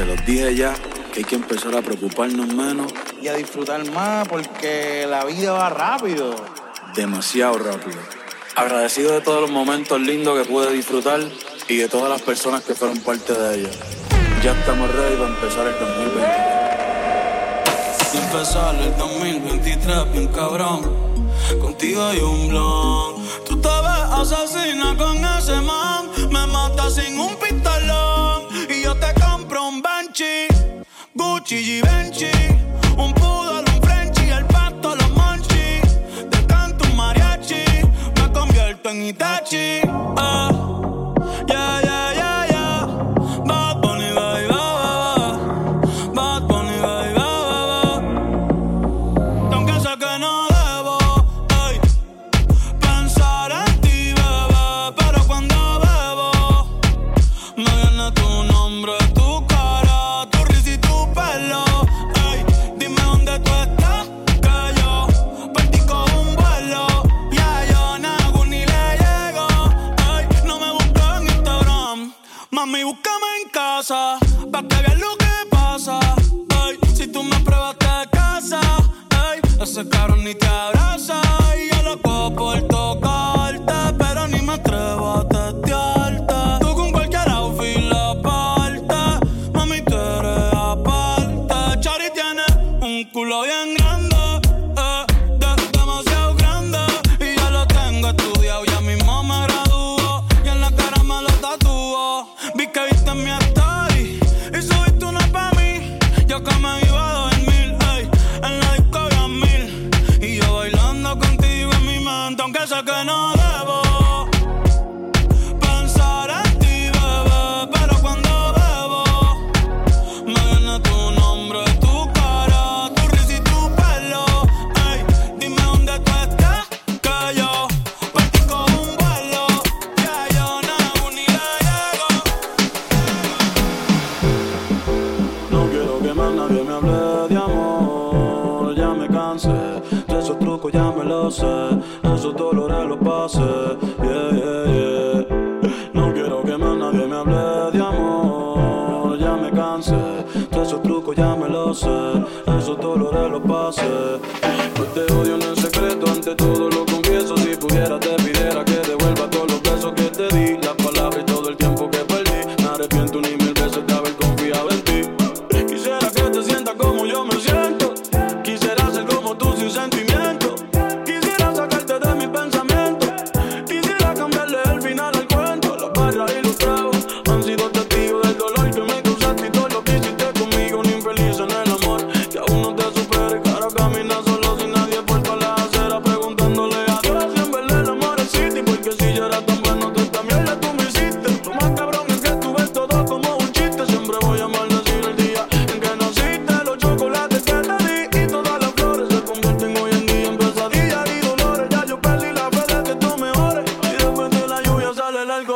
Se los dije ya que hay que empezar a preocuparnos menos. Y a disfrutar más porque la vida va rápido. Demasiado rápido. Agradecido de todos los momentos lindos que pude disfrutar y de todas las personas que fueron parte de ellos. Ya estamos ready para empezar el 2023. Empezar el 2023 bien cabrón. Contigo hay un blog. Tú te ves asesina con ese man. Me mata sin un pito Gigi Benchi, un poodle, un Frenchy, el pato, los monchis. Te canto un mariachi, me convierto en Itachi. Ah. única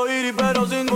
ir y pero sin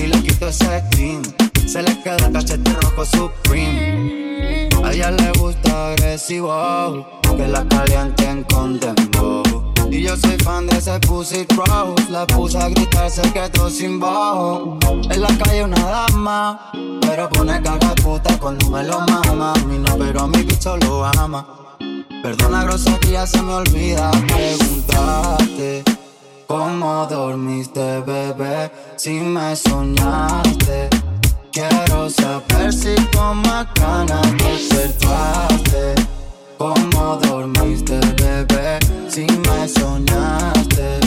si le quito ese skin, se le queda el cachete rojo supreme. A ella le gusta agresivo, que la caliente en dembow. Y yo soy fan de ese pussy crowd La puse a gritar, se quedó sin bajo. En la calle una dama Pero pone caga puta cuando me lo mama. A mí no, pero a mi bicho lo ama. Perdona grosería, se me olvida preguntarte. ¿Cómo dormiste, bebé? Si me soñaste. Quiero saber si con más ganas despertaste. ¿Cómo dormiste, bebé? Si me soñaste.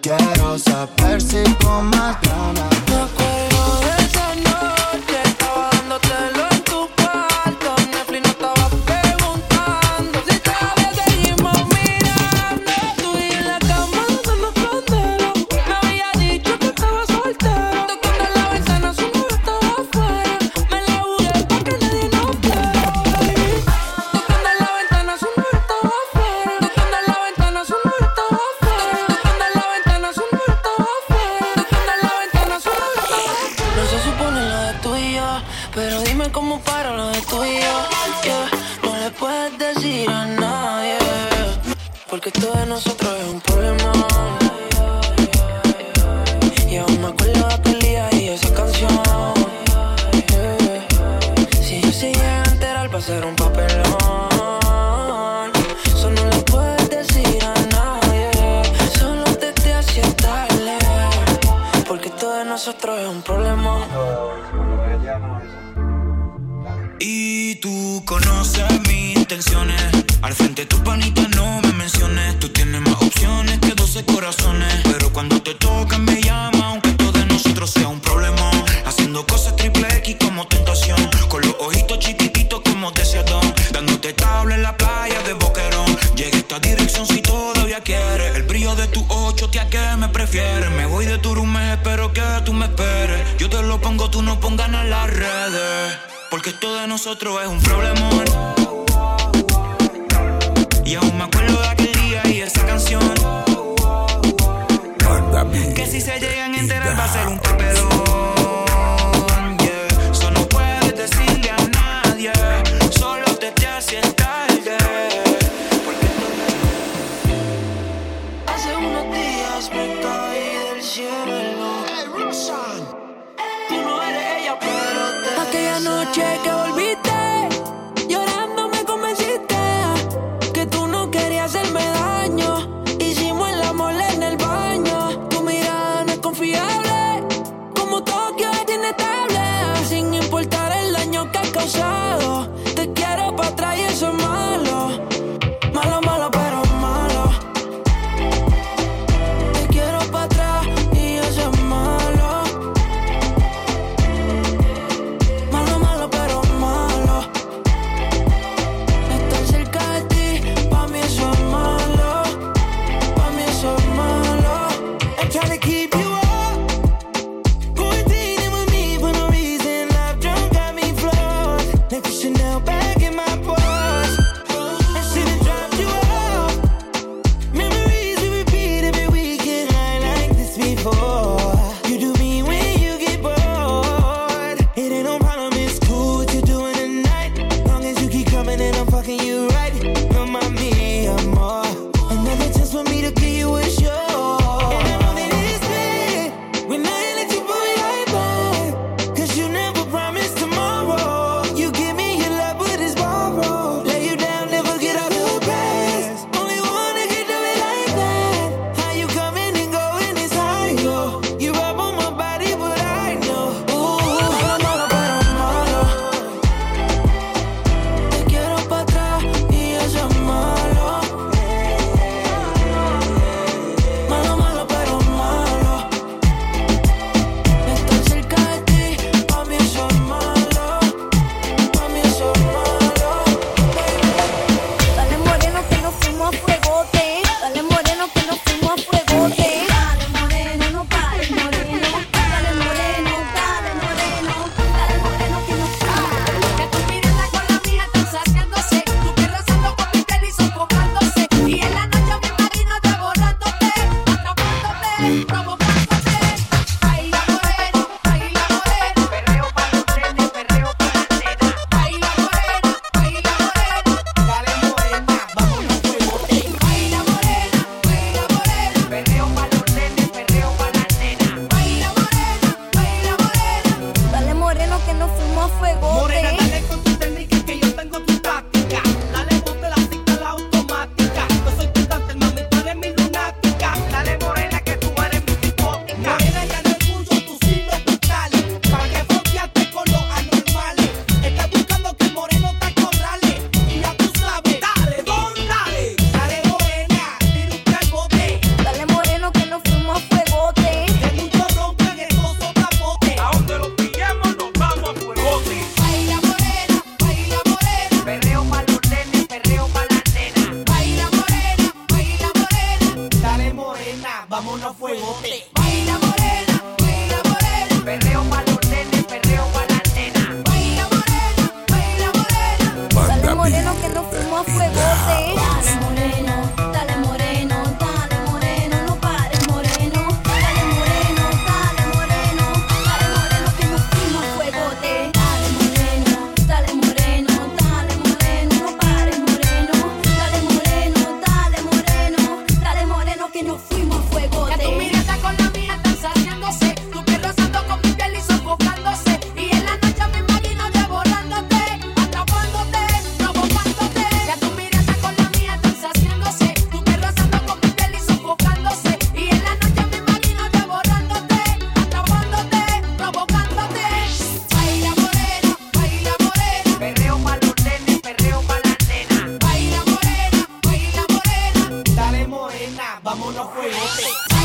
Quiero saber si con más ganas. Todos nosotros. de nosotros es un problemón. keep you. Morena, vámonos a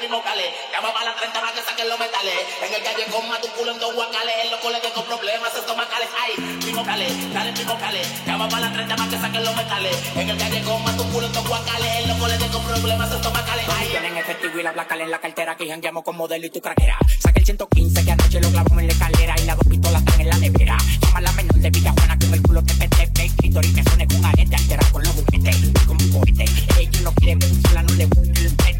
Primo Cale, llama para la 30 más que saquen los metales. En el calle más tu culo en dos guacales, en los coles con problemas estomacales. Ay, primo Cale, dale primo Cale, llama para la 30 más que saquen los metales. En el calle más tu culo en dos guacales, en los coles con problemas estomacales. Ay, Tienen efectivo y la placa en la cartera que jangueamos con modelo y tu craquera. Saca el 115 que anoche lo clavamos en la escalera y las dos pistolas están en la nevera. Llama la menor de Villa Juana con el culo que pete, fake, clítoris que suene con arete, altera con los juguetes, como un cohete. Ellos no quieren la no le gusta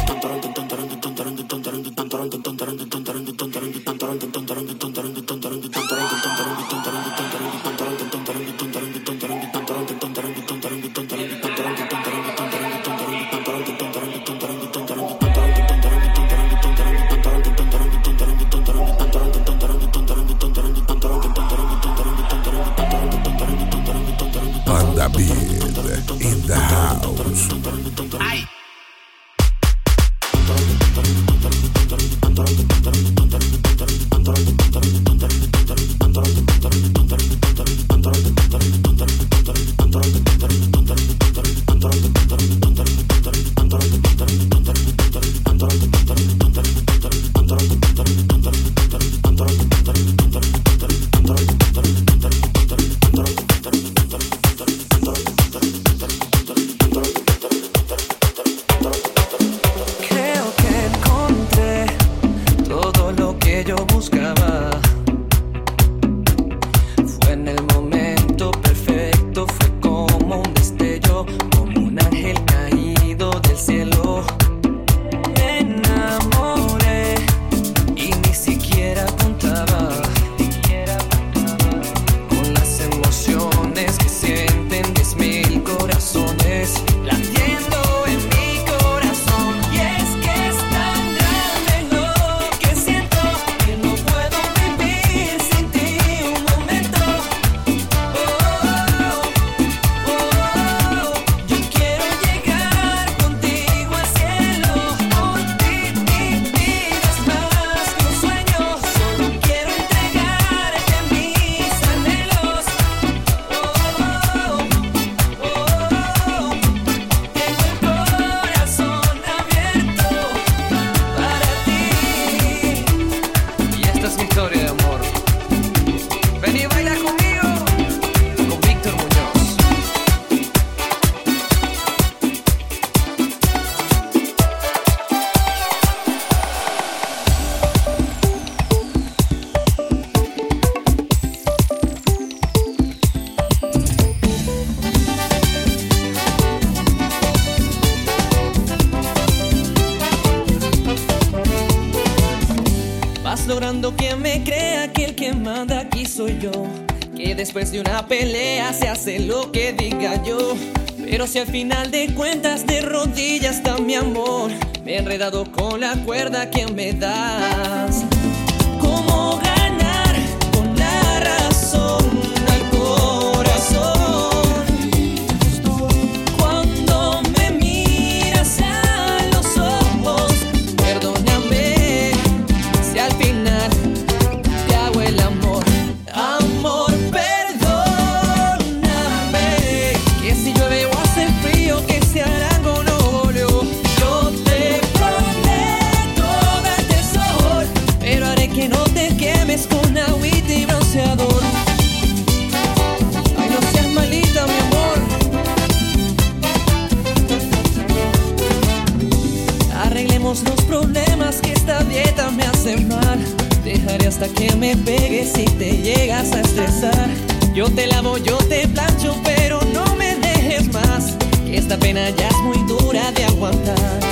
Estás logrando que me crea que el que manda aquí soy yo. Que después de una pelea se hace lo que diga yo. Pero si al final de cuentas de rodillas está mi amor, me he enredado con la cuerda que me das. hasta que me pegues si te llegas a estresar. Yo te lavo, yo te plancho, pero no me dejes más. Que esta pena ya es muy dura de aguantar.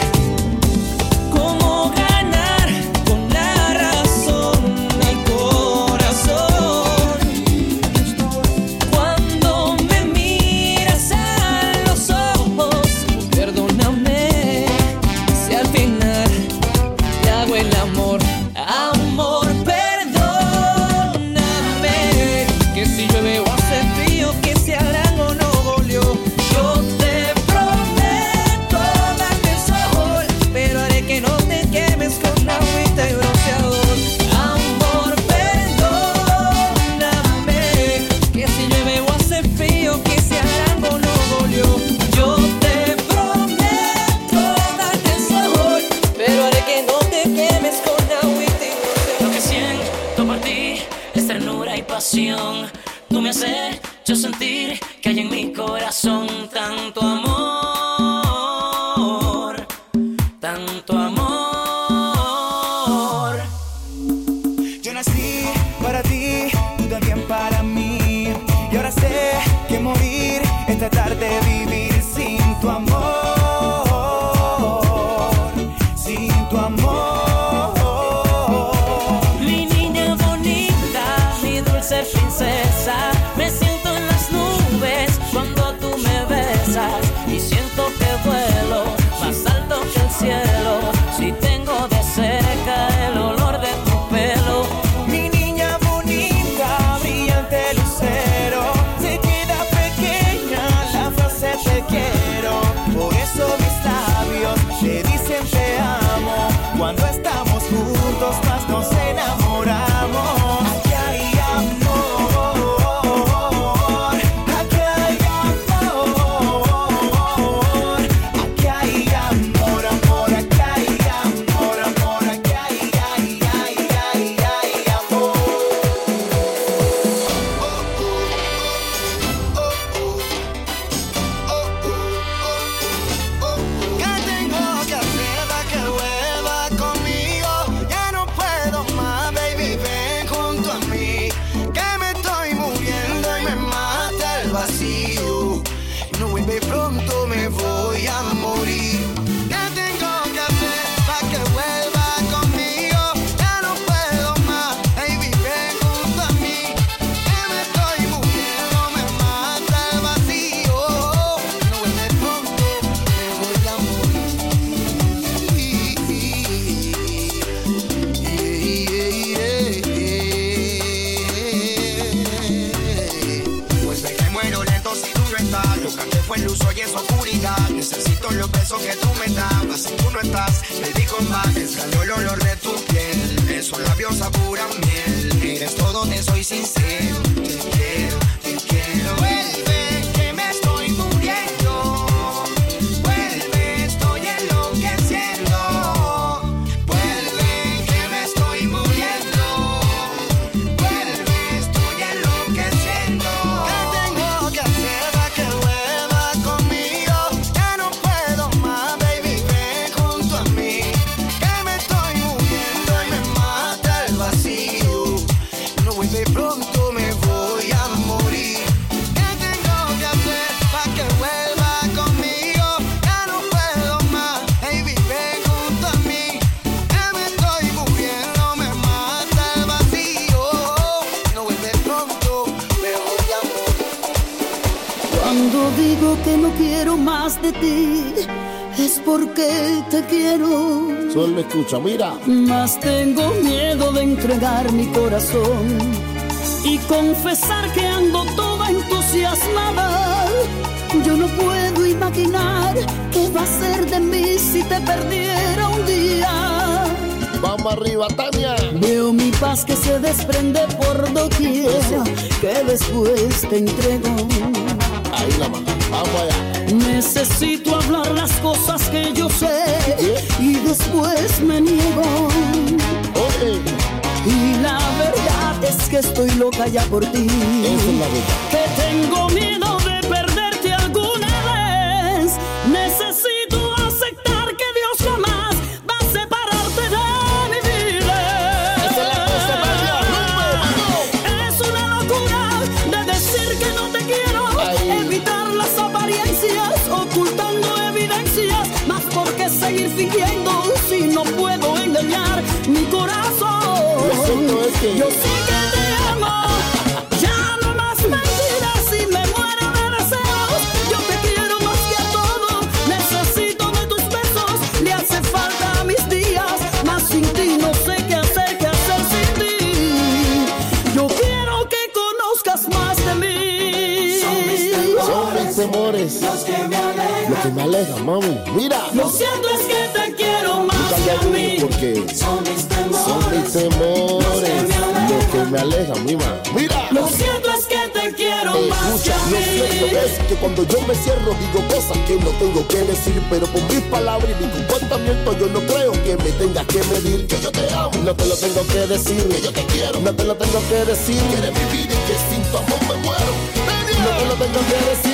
Más. Extraño el olor de tu piel. Esos labios apuran miel. Eres todo, te soy sincero. Ti, es porque te quiero. Solo escucha, mira. Más tengo miedo de entregar mi corazón y confesar que ando toda entusiasmada. Yo no puedo imaginar qué va a ser de mí si te perdiera un día. Vamos arriba, Tania. Veo mi paz que se desprende por doquier, que después te entrego. Ahí la mano, vamos allá. Necesito hablar las cosas que yo sé y después me niego. Y la verdad es que estoy loca ya por ti. Que tengo miedo fingiendo si no puedo engañar mi corazón. Yo sé que te amo. Ya no más mentiras y me muero de deseos. Yo te quiero más que a todo. Necesito de tus besos. Le hace falta a mis días. Más sin ti no sé qué hacer, qué hacer sin ti. Yo quiero que conozcas más de mí. Son mis temores. Los que me alejan. Lo que me aleja, mami. Mira. Lo cierto es que a mí. Porque Son mis temores. son mis temores. Lo que me aleja, mi ma. Mira. Lo cierto es que te quiero más Escucha, lo cierto es que cuando yo me cierro digo cosas que no tengo que decir, pero con mis palabras y mi comportamiento yo no creo que me tengas que medir. Que yo te amo, no te lo tengo que decir. Que yo te quiero, no te lo tengo que decir. Que eres mi vida y que sin tu amor me muero. No te lo tengo que decir.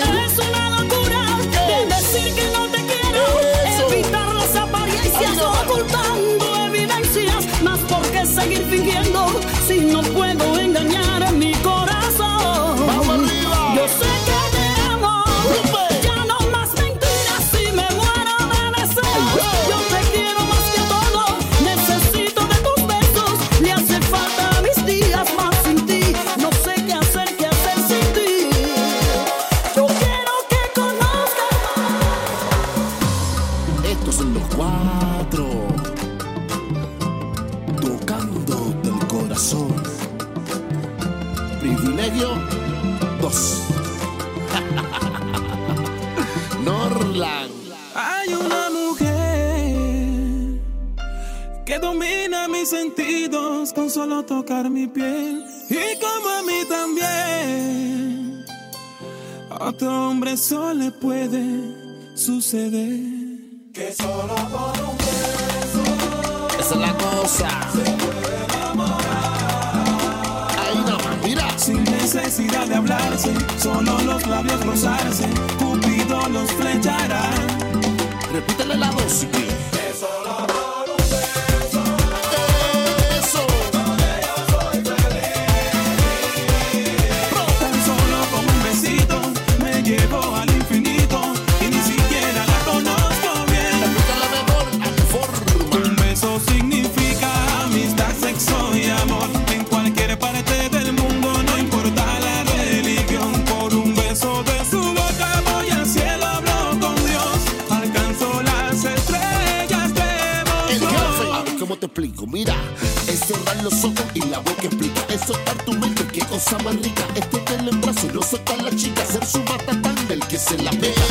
No puedo engañar mis sentidos con solo tocar mi piel y como a mí también. A otro hombre solo le puede suceder. Que solo por un beso Esa es la cosa. Ahí nomás, mira. Sin necesidad de hablarse, solo los labios rozarse, Cupido los flechará. Repítele la dosis. los ojos y la boca explica. Eso está tu mente, qué cosa más rica. Es tenerla en brazos y no soltar la chica. Ser su matatán del que se la pega.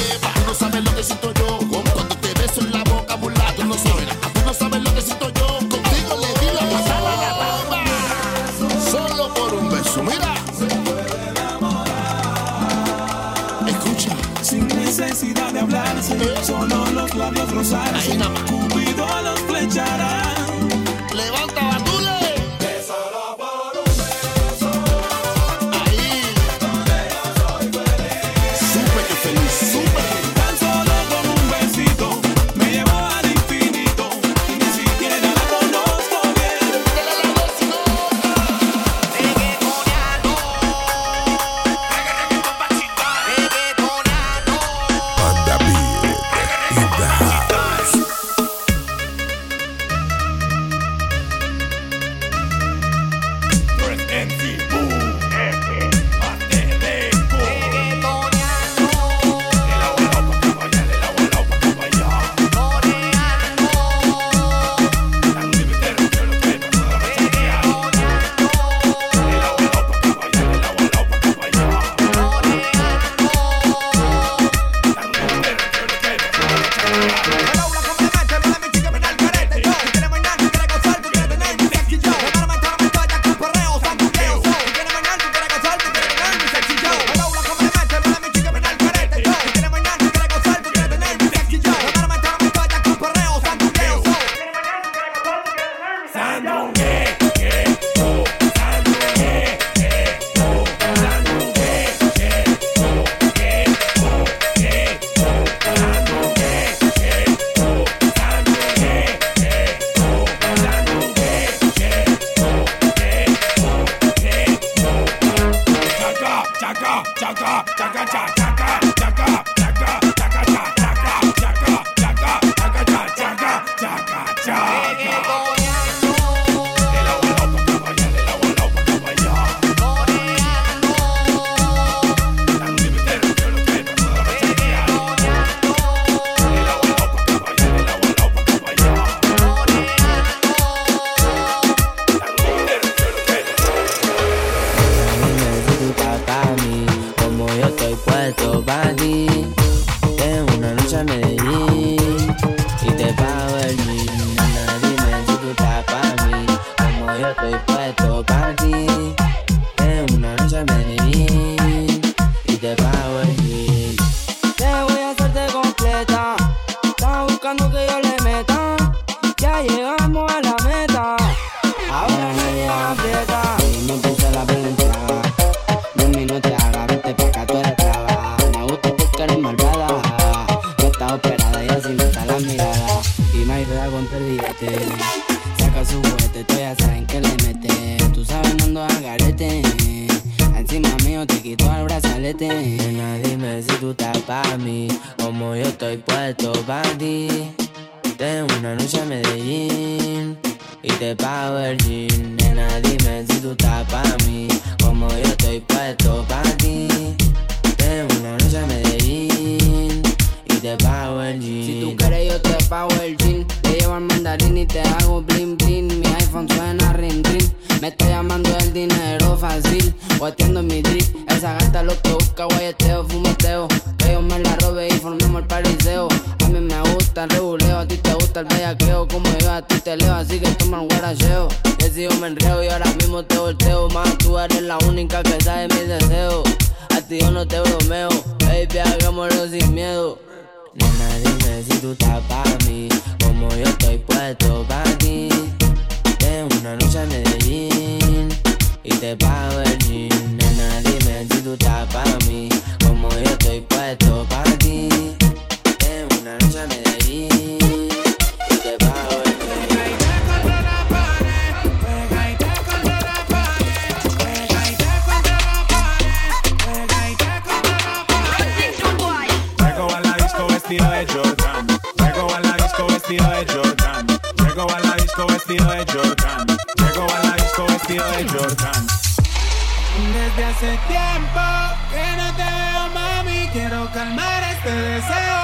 que no te veo, mami. Quiero calmar este deseo.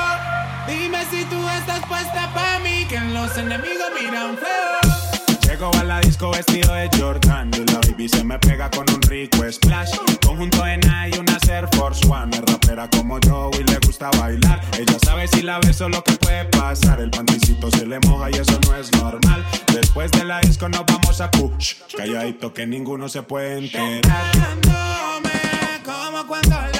Dime si tú estás puesta pa' mí, que los enemigos miran feo. Llego a la disco vestido de Jordan y la baby se me pega con un rico splash. Conjunto en y una Air Force One. Es rapera como yo y le gusta bailar. Ella sabe si la beso lo que puede pasar. El panticito se le moja y eso no es normal. Después de la disco nos vamos a push. Calladito que ninguno se puede enterar como cuando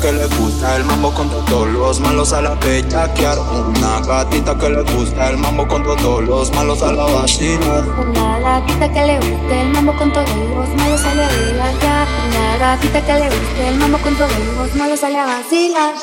que le gusta el mambo con todos los malos a la bellaquear. Una gatita que le gusta el mambo con todos los malos a la vacilar. Una gatita que le gusta el mambo con todos los malos a la bellaquear. Una gatita que le gusta el mambo con todos los malos a la vacilar.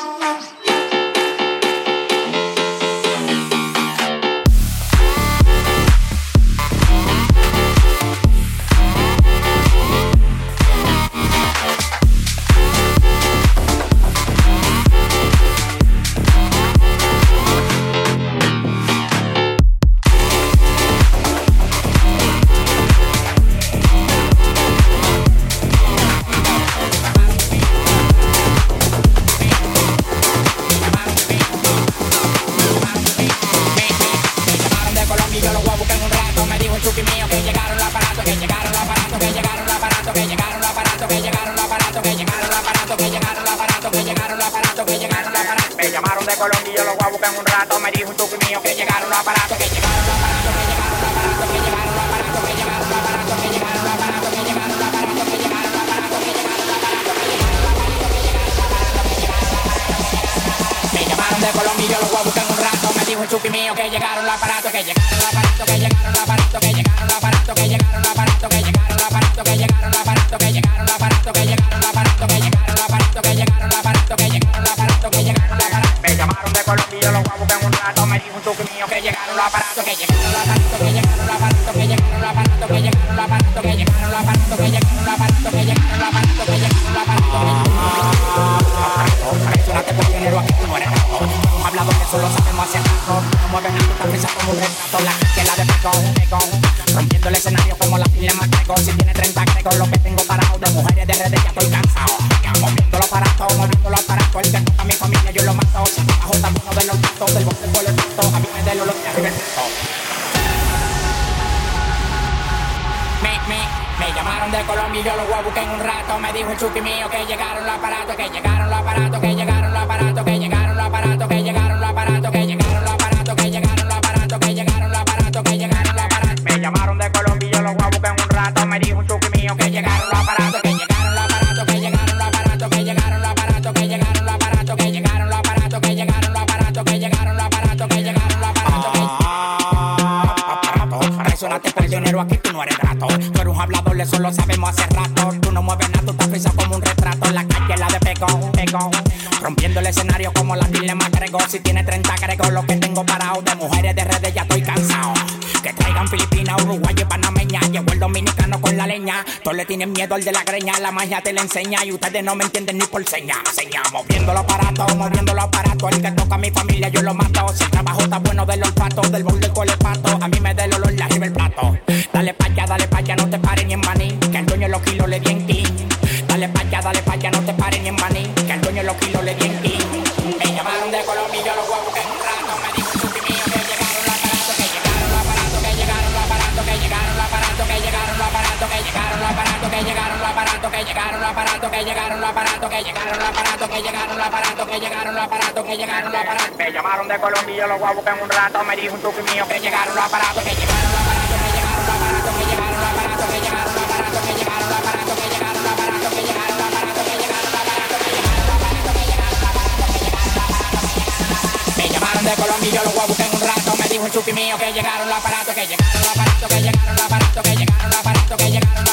Te la enseña y ustedes no me entienden ni por seña. Seña, moviendo los aparatos, moviendo los aparatos. El que toca a mi familia, yo lo mato. Si el trabajo está bueno del olfato, del bol del colepato. A mí me da el olor, la el plato. Dale pa' allá, dale pa' allá, no te pares ni en maní. Que el dueño los kilos le di en clean. Dale pa' allá, dale pa' allá, no te pares ni en que llegaron los aparatos, que llegaron los aparatos, que llegaron los aparatos, que llegaron los aparatos, que llegaron los aparatos. Me llamaron de Colombia, los a buscar en un rato. Me dijo un chupi mío que llegaron los aparatos, que llegaron los aparatos, que llegaron los aparatos, que llegaron los aparatos, que llegaron los aparatos, que llegaron los aparatos, que llegaron los aparatos, que llegaron los aparatos, que llegaron los aparatos, que llegaron los aparatos, que llegaron los aparatos, que llegaron los aparatos. Me llamaron de Colombia los a buscar en un rato. Me dijo un chupi mío que llegaron los aparatos, que llegaron los aparatos, que llegaron los aparatos, que llegaron los aparatos, que llegaron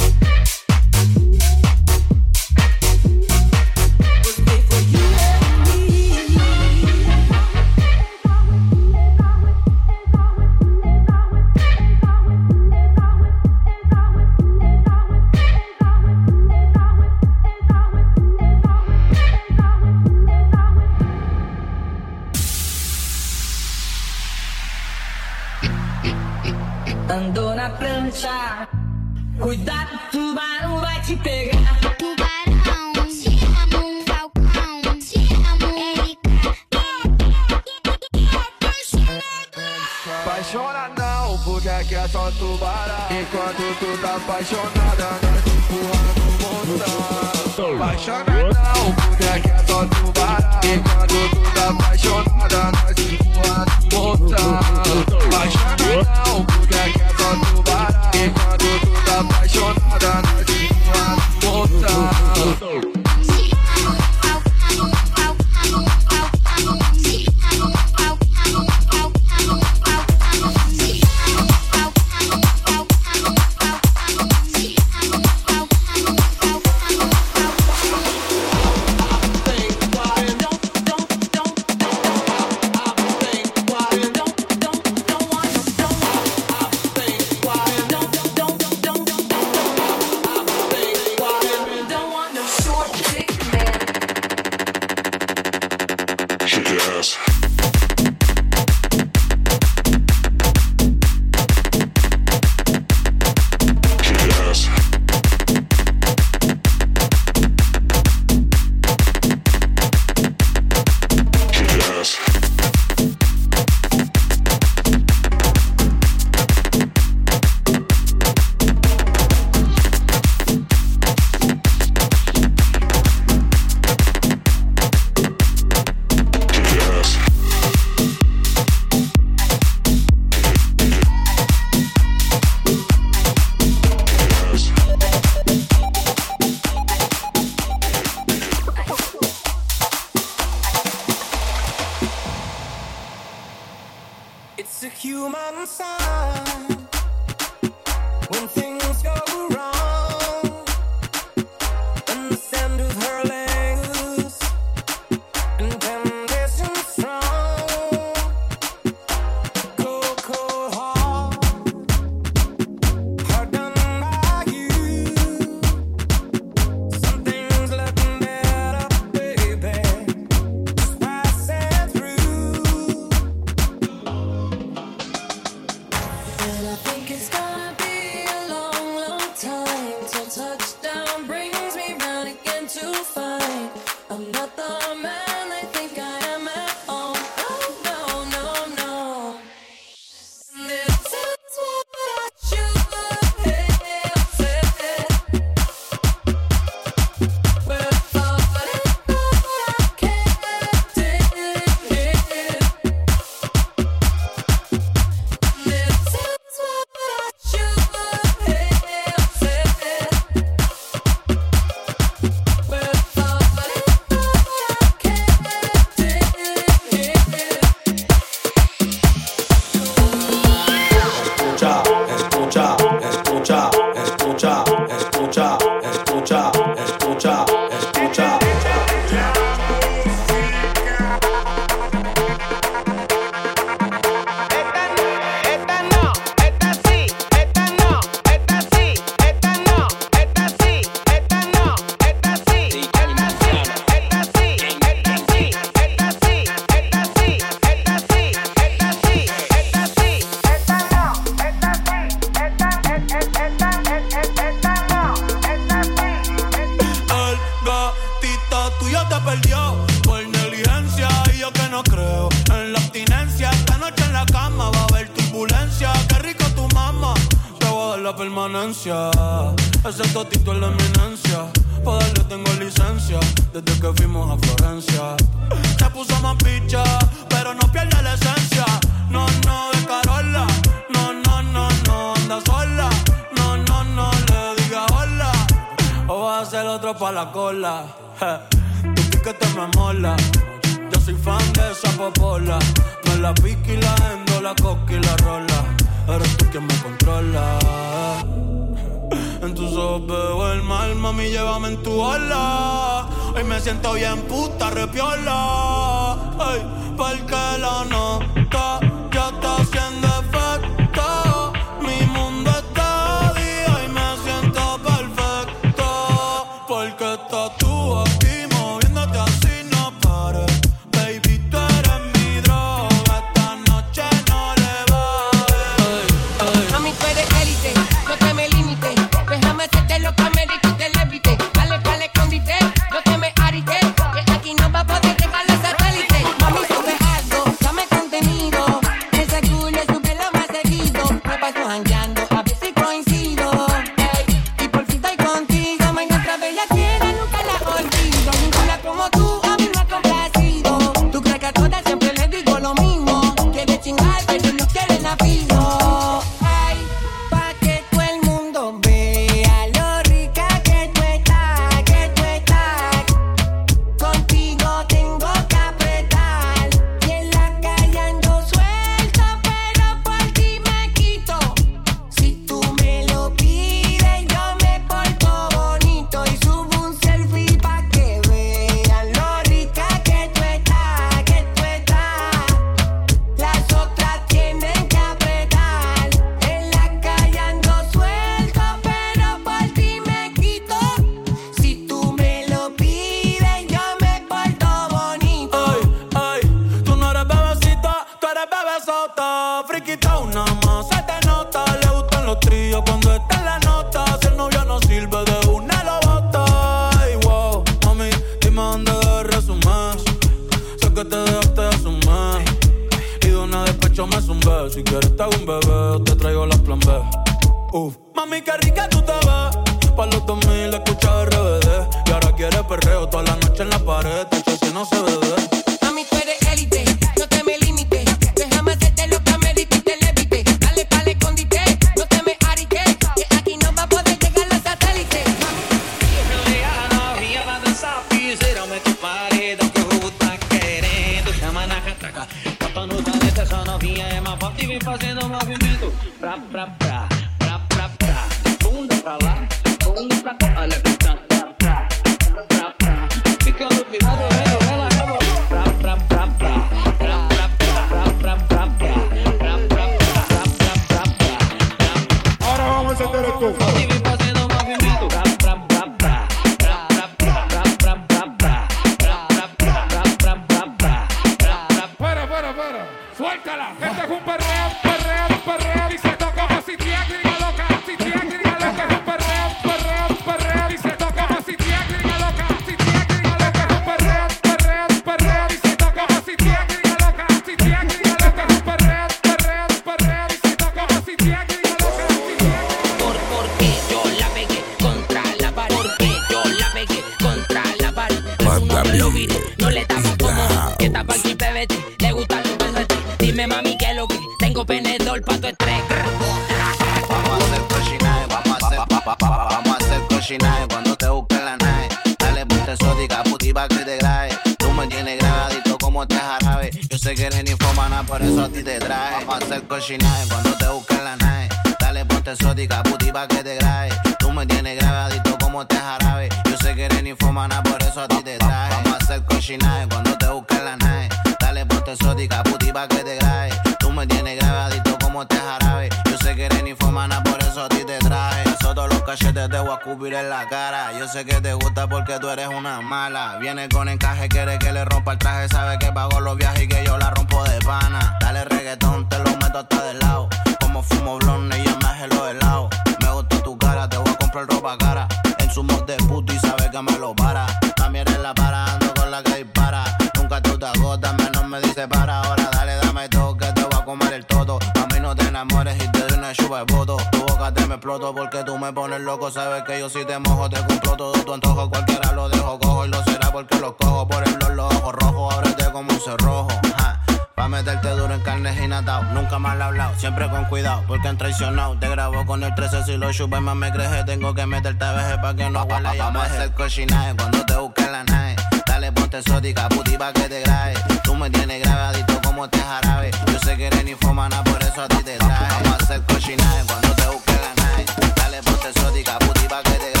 siempre con cuidado, porque han traicionado. Te grabo con el 13 si lo chupes, más me creje. Tengo que meterte a veje pa' que no huela Vamos a hacer cochinaje cuando te busquen la nave. Dale, ponte exótica, puti pa' que te grabe. Tú me tienes grabadito como este jarabe. Yo sé que eres ni fomana, por eso a ti te traje. Vamos a hacer cochinaje cuando te busquen la nave. Dale, ponte exótica, puti pa' que te grabe.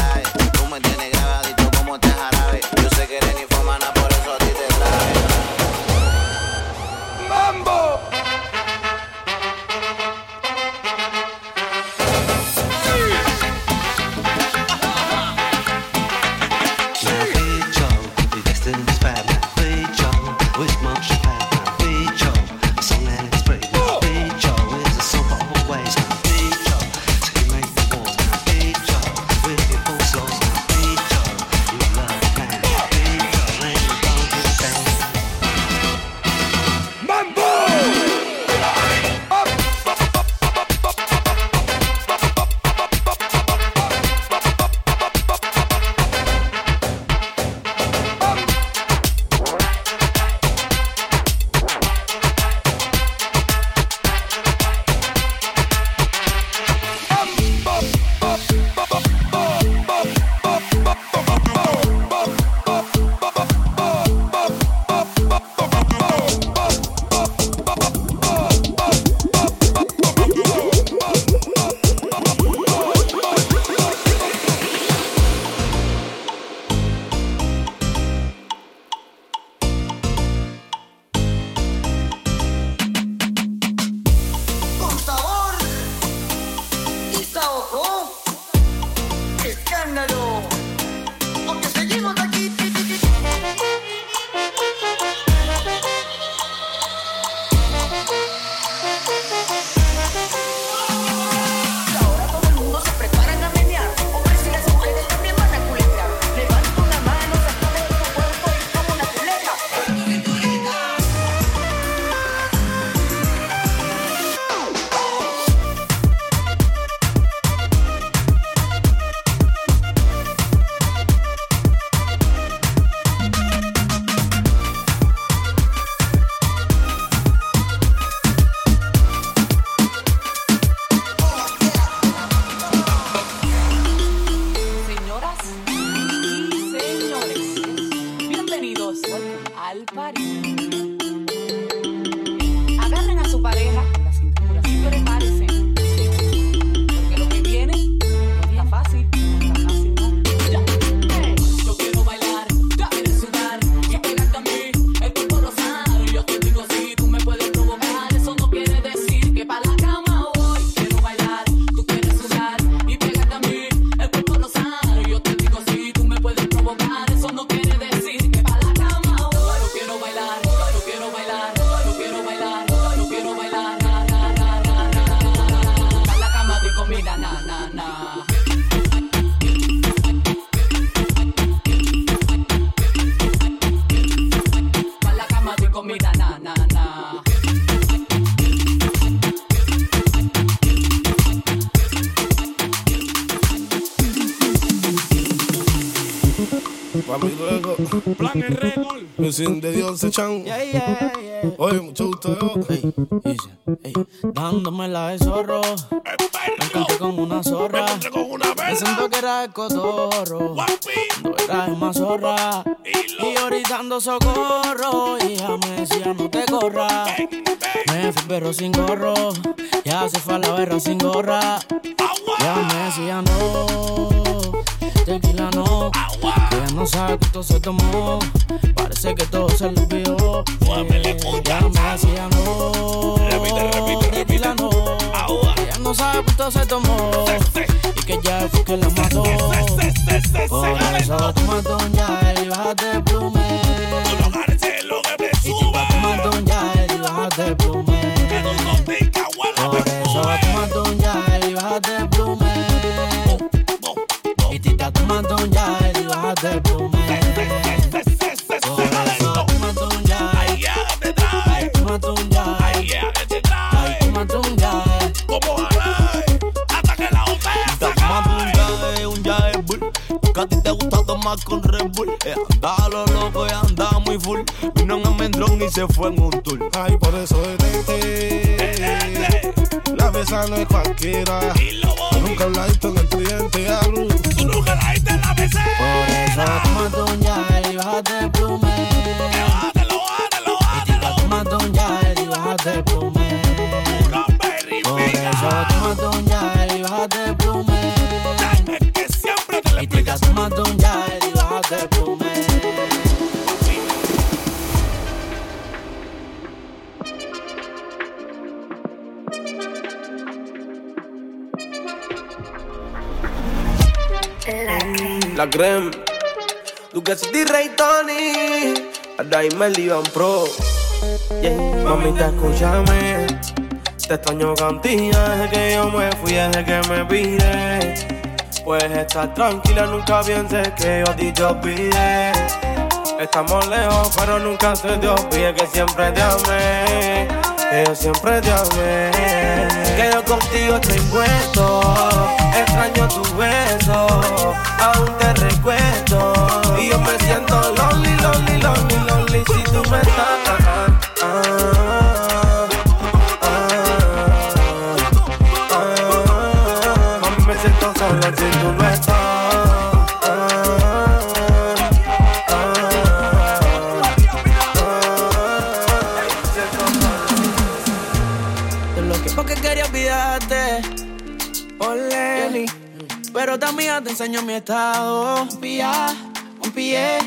Pa' mí luego. Plan. Mi sin de Dios se echan. Oye, mucho gusto yo. Dándomela de zorro. Me encontré con una zorra. Me siento que era el cotorro. Cuando era más zorra. Y ahorita ando socorro. Y ella me decía no te corras. Me fui pero sin gorro. Ya se fue a la berra sin gorra. Ya me decía no. Tequila no. Que ella no sabe cuánto se tomó. Parece que todo se le olvidó. Ya me no. Tequila no. Que ella no sabe cuánto se tomó. Y que ya fue que la mató. Por eso toma Don Yael y bájate el se fue en un tour. Ay, por eso detente. La mesa no es cualquiera. Nunca la visto en el cliente hablo. Tú nunca la viste en la mesa. Por eso toma Yael y bájate el plume. Y tita, toma Don Yael y bájate el plume. Por eso toma Don La creme. Que si rey Tony. Ahora me liban pro. Yeah. Mamita, escúchame. Te extraño contigo desde que yo me fui, desde que me pide. Puedes estar tranquila, nunca pienses que yo a ti te olvidé. Estamos lejos, pero nunca se te olvide que siempre te amé. Que yo siempre te amé. Que yo contigo estoy puesto. Extraño tu beso, aún te recuerdo. Y yo me siento lonely, lonely, lonely, lonely si tú me estás. Mi estado. Un pía, un pie.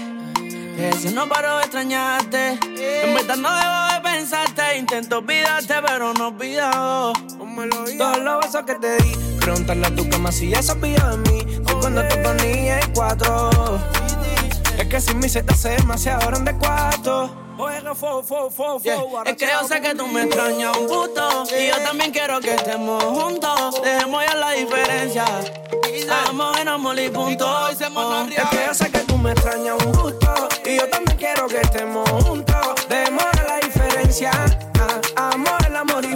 Que si no paro de extrañarte. En verdad no debo de pensarte. Intento olvidarte, pero no olvido. Todos los besos que te di. Preguntarle a tu cama si ya sabía de mí. Fue cuando te ponía cuatro. Es que sin mí se te hace demasiado grande cuarto. Yeah. Es que yo sé que tú me extrañas un gusto Y yo también quiero que estemos juntos. Dejemos ya la diferencia. Estamos en amor y punto. Oh, Es que yo sé que tú me extrañas un gusto Y yo también quiero que estemos juntos. Demos la diferencia. Ah, Amor, el amor y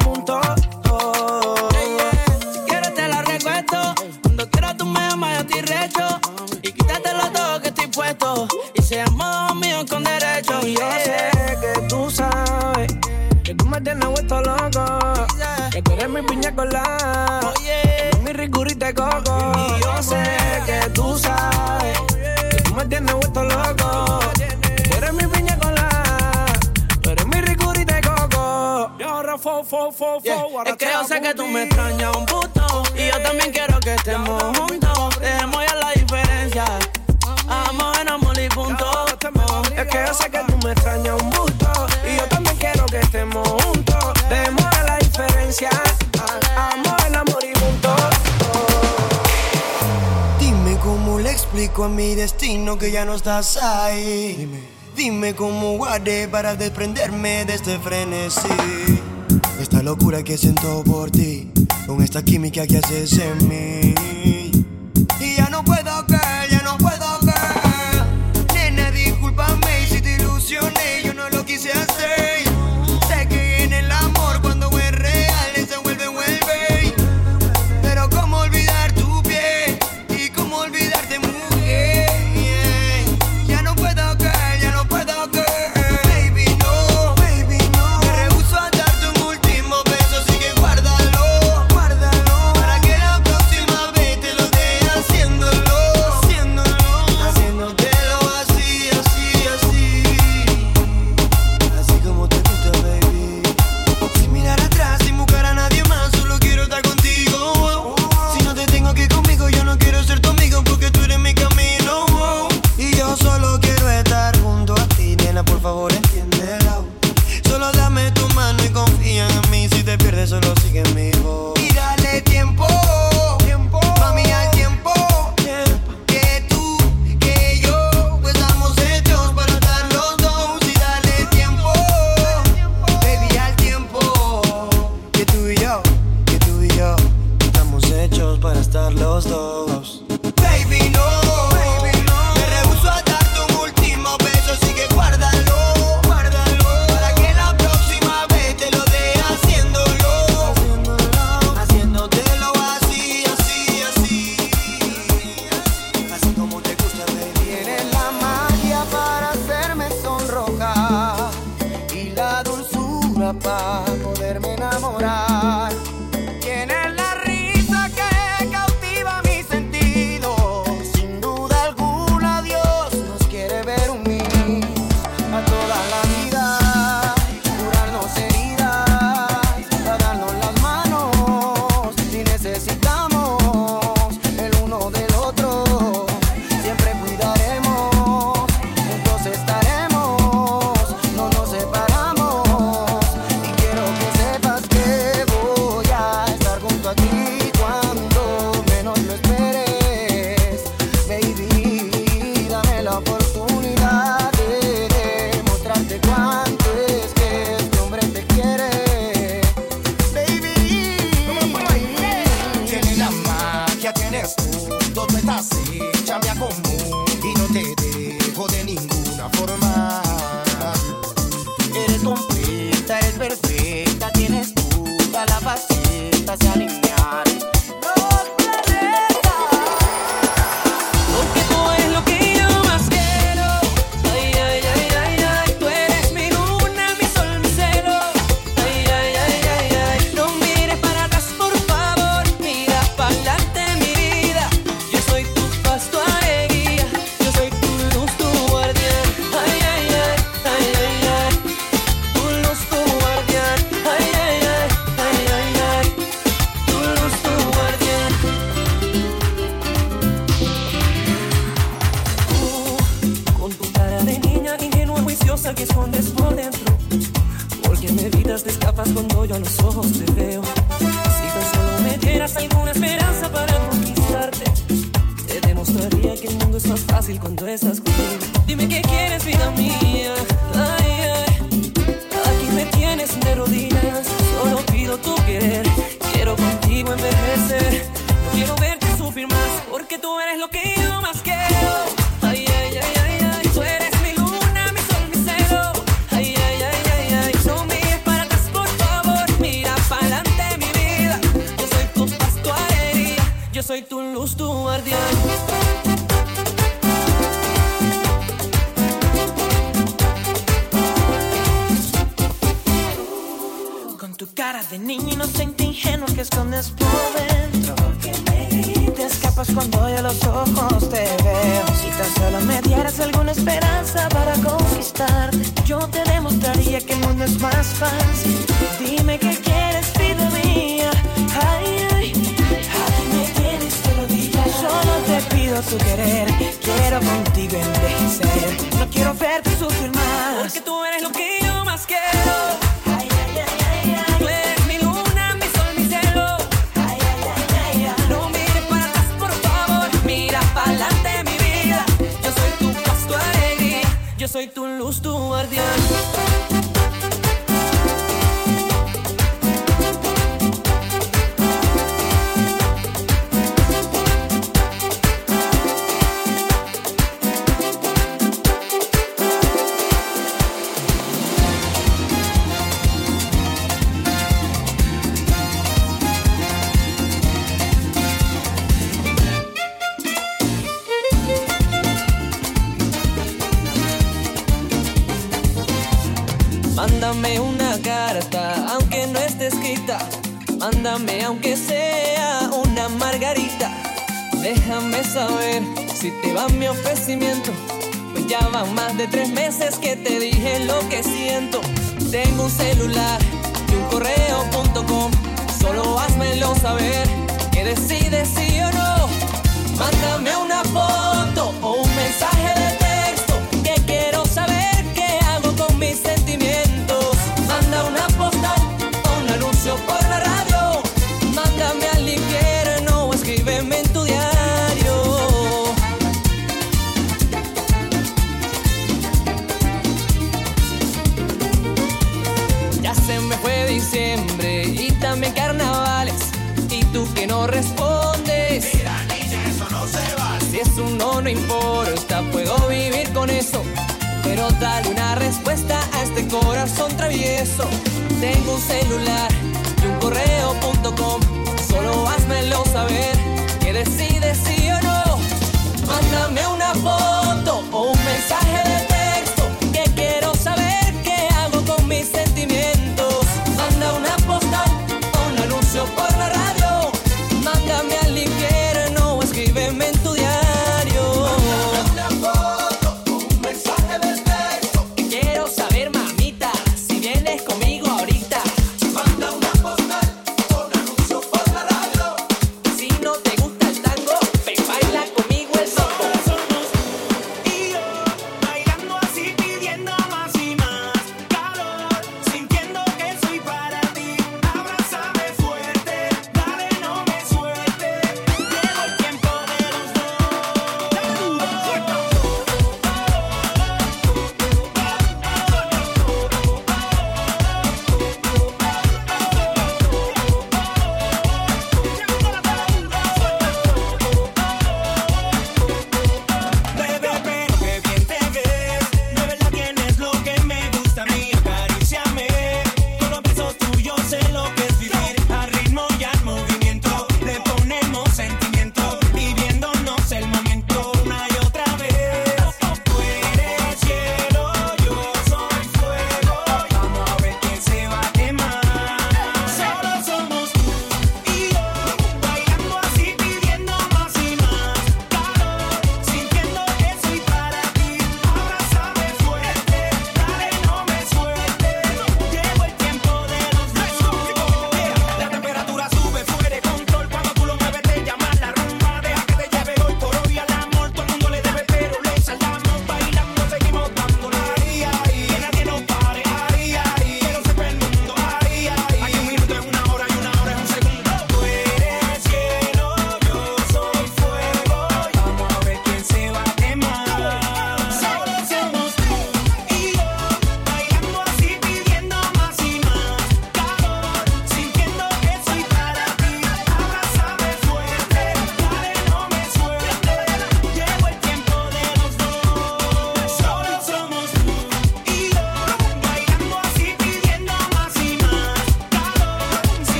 Y seamos míos con derecho. Y yo sé que tú sabes Que tú me tienes vuelto loco Que tú eres mi piña colada Mi rigurita de coco. Y yo sé que tú sabes Que tú me tienes vuelto loco Tú eres mi piña colada Tú eres mi rigurita de coco. Y ahora fo, fo, fo Es que yo sé que tú me extrañas un puto Y yo también quiero que estemos juntos sé que tú me extrañas un gusto Y yo también quiero que estemos juntos Demos la diferencia Ah, Amor, el amor y punto Dime cómo le explico a mi destino que ya no estás ahí. Dime, cómo guardé para desprenderme de este frenesí. Esta locura que siento por ti, con esta química que haces en mí. déjame saber si te va mi ofrecimiento. Pues ya van más de tres meses que te dije lo que siento. Tengo un celular y un correo.com. Solo házmelo saber que decides sí o no. Mándame una foto que no respondes. Mira, niña, eso no se va. Si es un no, no importa, puedo vivir con eso. Pero dale una respuesta a este corazón travieso. Tengo un celular y un correo.com. Solo házmelo saber que decides sí o no. Mándame una foto o un mensaje de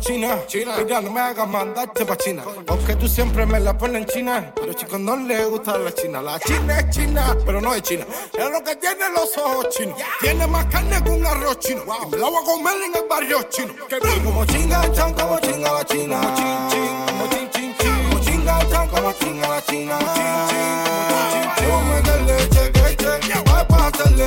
China. China. Mira, no me hagas mandarte pa' China. Aunque tú siempre me la pones en China. A los chicos no les gusta la China. La China es China, pero no es China. Es lo que tiene los ojos chinos. Tiene más carne que un arroz chino. Y me la voy a comer en el barrio chino. Que como chinga, chan, como chinga la China. Como chin, chin, como chin engachan como chin la china. Yo me leche, que, que, que, pa' hacerle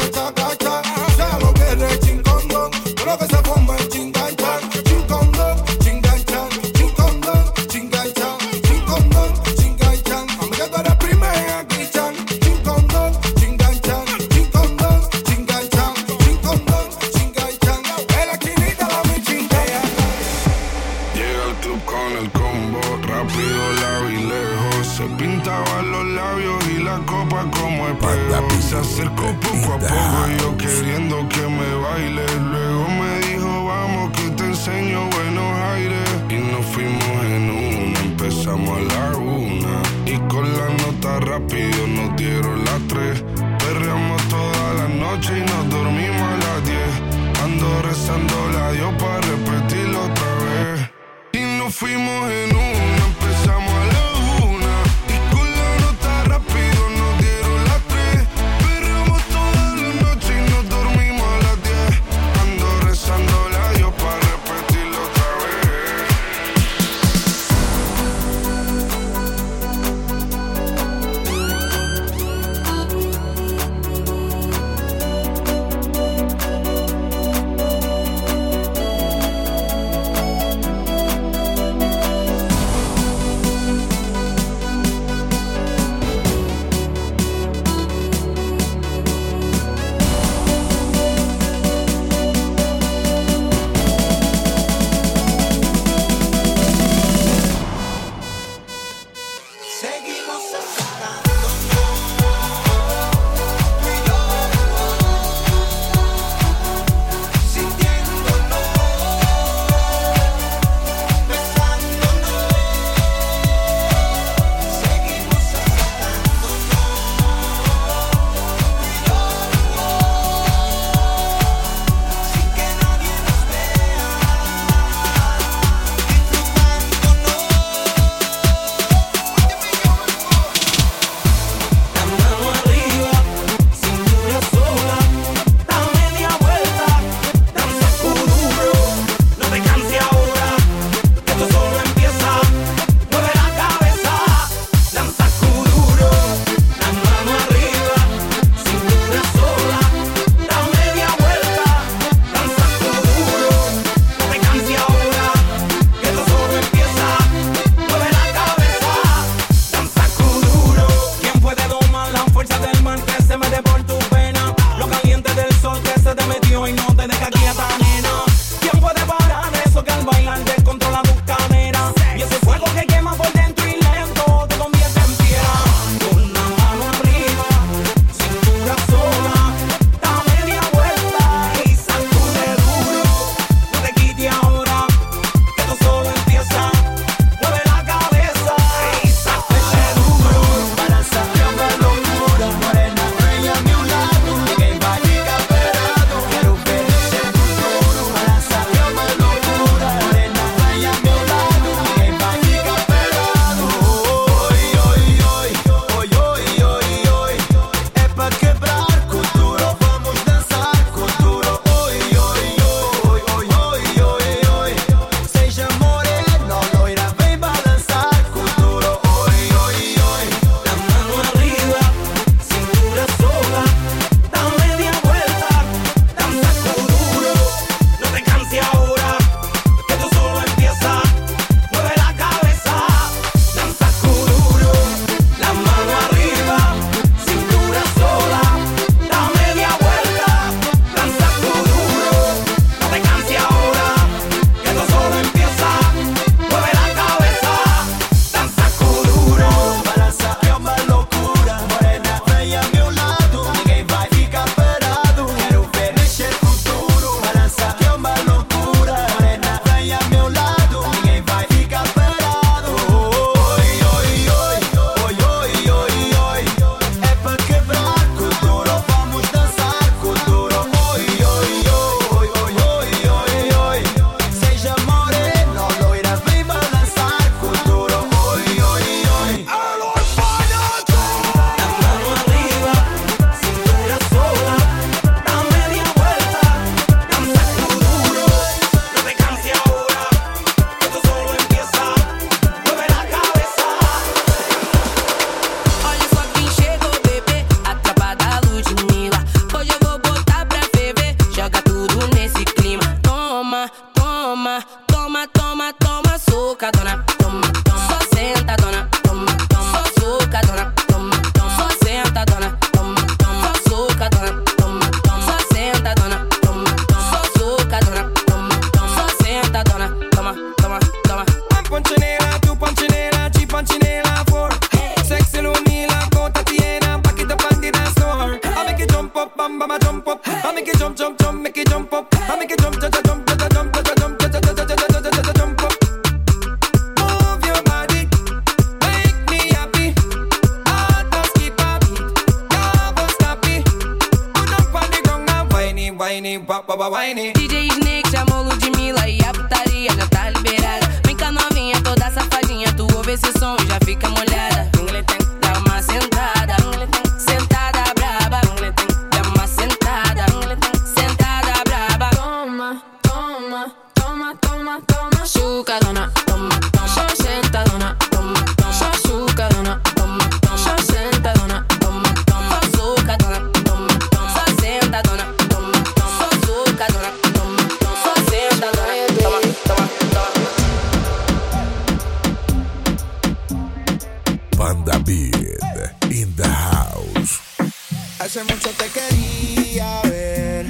hace mucho te quería ver.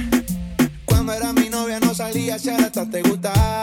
Cuando era mi novia no salía, si ahora hasta te gustaba.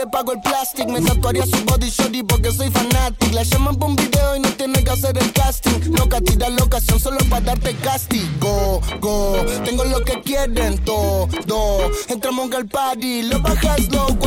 le pago el plastic. Me tatuaría su body shorty porque soy fanatic. La llaman por un video y no tiene que hacer el casting. Loca, tira la ocasión solo para darte castigo. Go, tengo lo que quieren todo. Entramos al party, lo bajas low.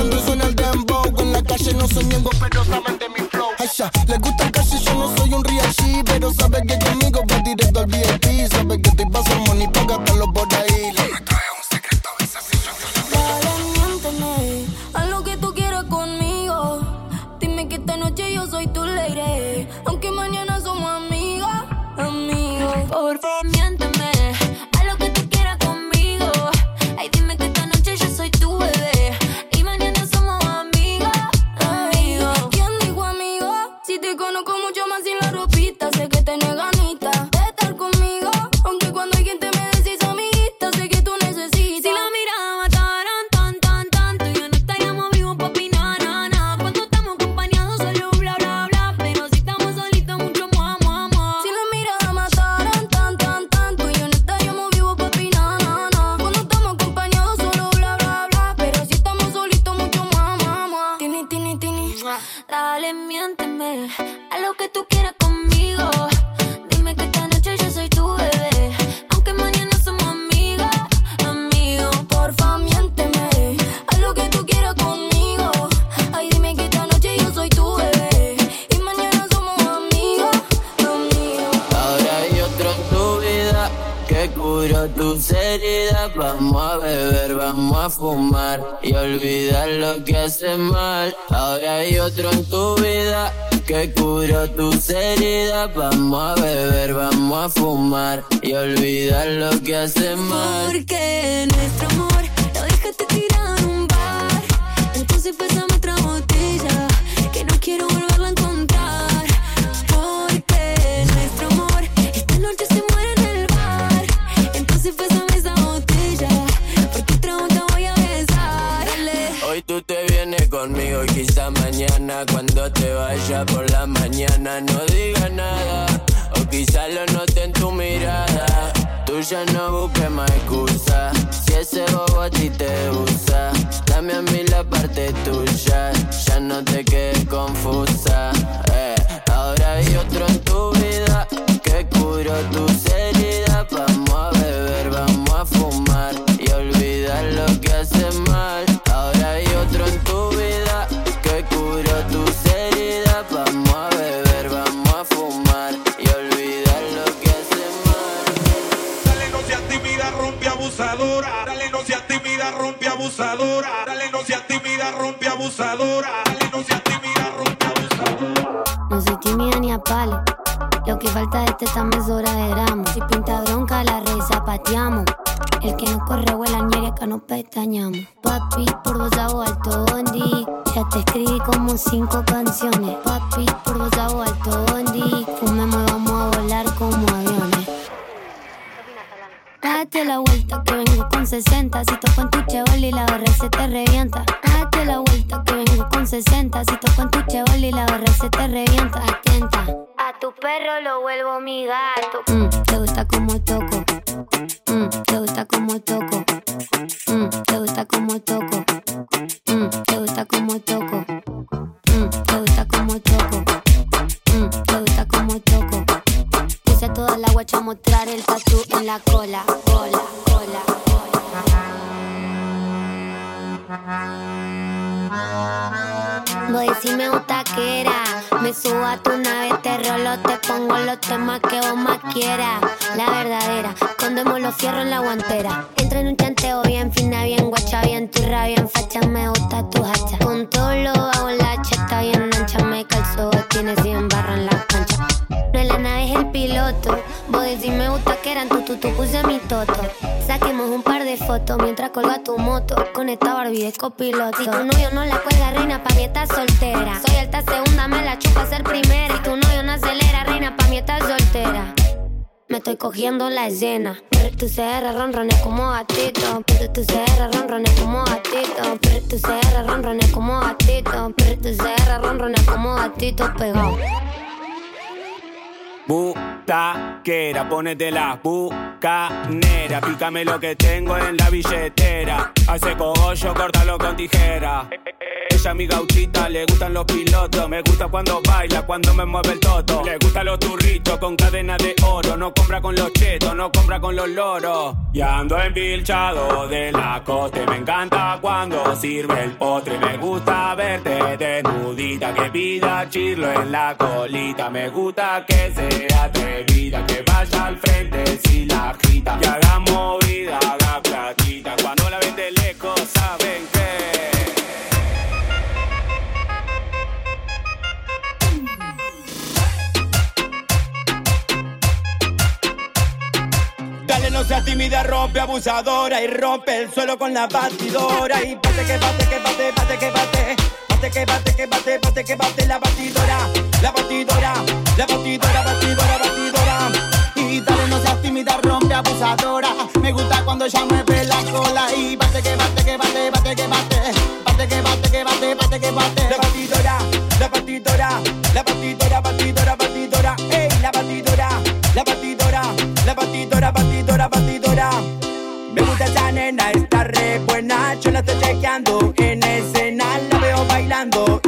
De fotos mientras colga tu moto. Con esta Barbie de copiloto. Si tu novio no la cuelga, reina, pa' mí está soltera. Soy alta segunda, me la chupa ser primera. Si tu novio no acelera, reina, pa' mí está soltera. Me estoy cogiendo la escena. Tu CR ronrones como gatito. Tu CR ronrones como gatito. Tu CR ronrones como gatito. Tu CR ronrones como gatito pegado. Butaquera, ponete la bucanera, pícame lo que tengo en la billetera. Hace cogollo, córtalo con tijera. Ella mi gauchita, le gustan los pilotos. Me gusta cuando baila, cuando me mueve el toto. Le gustan los turritos con cadena de oro. No compra con los chetos, no compra con los loros. Y ando empilchado de la coste. Me encanta cuando sirve el postre. Me gusta verte desnudita, que pida chirlo en la colita. Me gusta que atrevida, que vaya al frente si la agita. Que haga movida, haga platita. Cuando la ven de lejos, saben que. Dale, no seas tímida, rompe abusadora y rompe el suelo con la batidora. Y bate que bate, que bate, bate que bate. Bate que bate, que bate, bate que bate la batidora. La batidora, la batidora, batidora, batidora. Y dale, no seas tímida, rompe abusadora. Me gusta cuando ella mueve la cola y bate que bate, que bate, bate que bate. Bate que bate, que bate, bate que bate. La batidora, la batidora, la batidora, batidora, batidora. Ey, la batidora, la batidora, la batidora, batidora, batidora. Me gusta esa nena, está re buena. Yo la estoy chequeando. La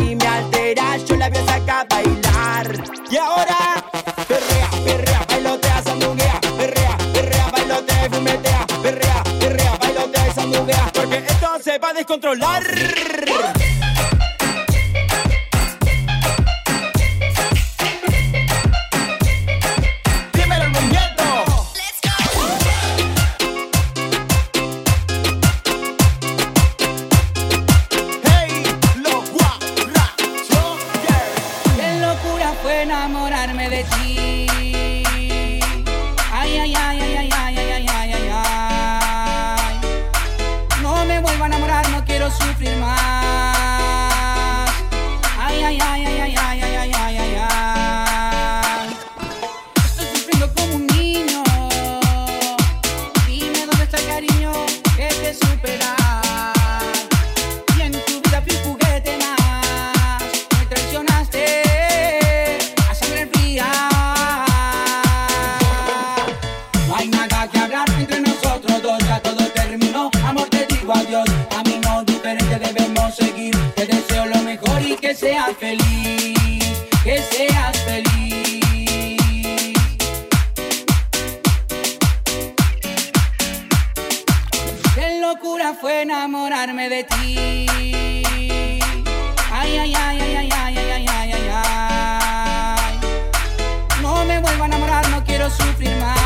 y me altera. Yo la veo sacar a bailar. Y ahora, perrea, perrea, bailotea, sandunguea. Perrea, perrea, bailotea, fumetea. Perrea, perrea, bailotea, sandunguea. Porque esto se va a descontrolar. que seas feliz, que seas feliz. Qué locura fue enamorarme de ti. Ay, ay, ay, ay, ay, ay, ay, ay, ay, ay. No me vuelvo a enamorar, no quiero sufrir más.